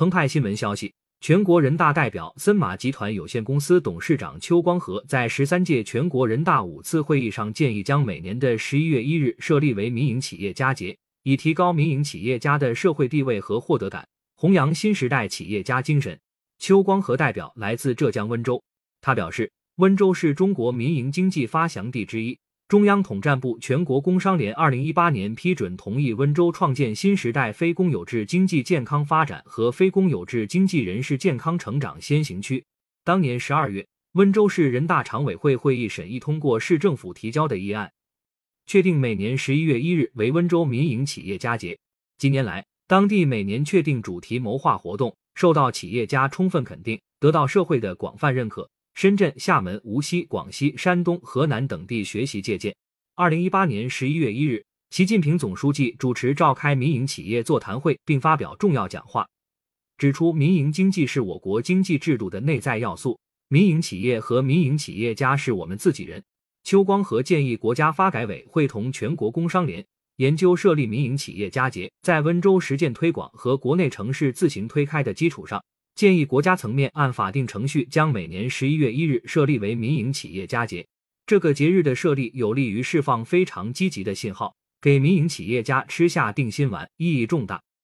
澎湃新闻消息，全国人大代表、森马集团有限公司董事长邱光和在十三届全国人大五次会议上建议，将每年的十一月一日设立为民营企业家节，以提高民营企业家的社会地位和获得感，弘扬新时代企业家精神。邱光和代表来自浙江温州，他表示，温州是中国民营经济发祥地之一。中央统战部、全国工商联二零一八年批准同意温州创建新时代非公有制经济健康发展和非公有制经济人士健康成长先行区。当年十二月，温州市人大常委会会议审议通过市政府提交的议案，确定每年十一月一日为温州民营企业家节。近年来，当地每年确定主题谋划活动受到企业家充分肯定，得到社会的广泛认可。深圳、厦门、无锡、广西、山东、河南等地学习借鉴。二零一八年十一月一日，习近平总书记主持召开民营企业座谈会，并发表重要讲话，指出民营经济是我国经济制度的内在要素，民营企业和民营企业家是我们自己人。邱光和建议国家发改委会同全国工商联研究设立民营企业家节，在温州实践推广和国内城市自行推开的基础上。建议国家层面按法定程序将每年十一月一日设立为民营企业家节。这个节日的设立有利于释放非常积极的信号，给民营企业家吃下定心丸，意义重大。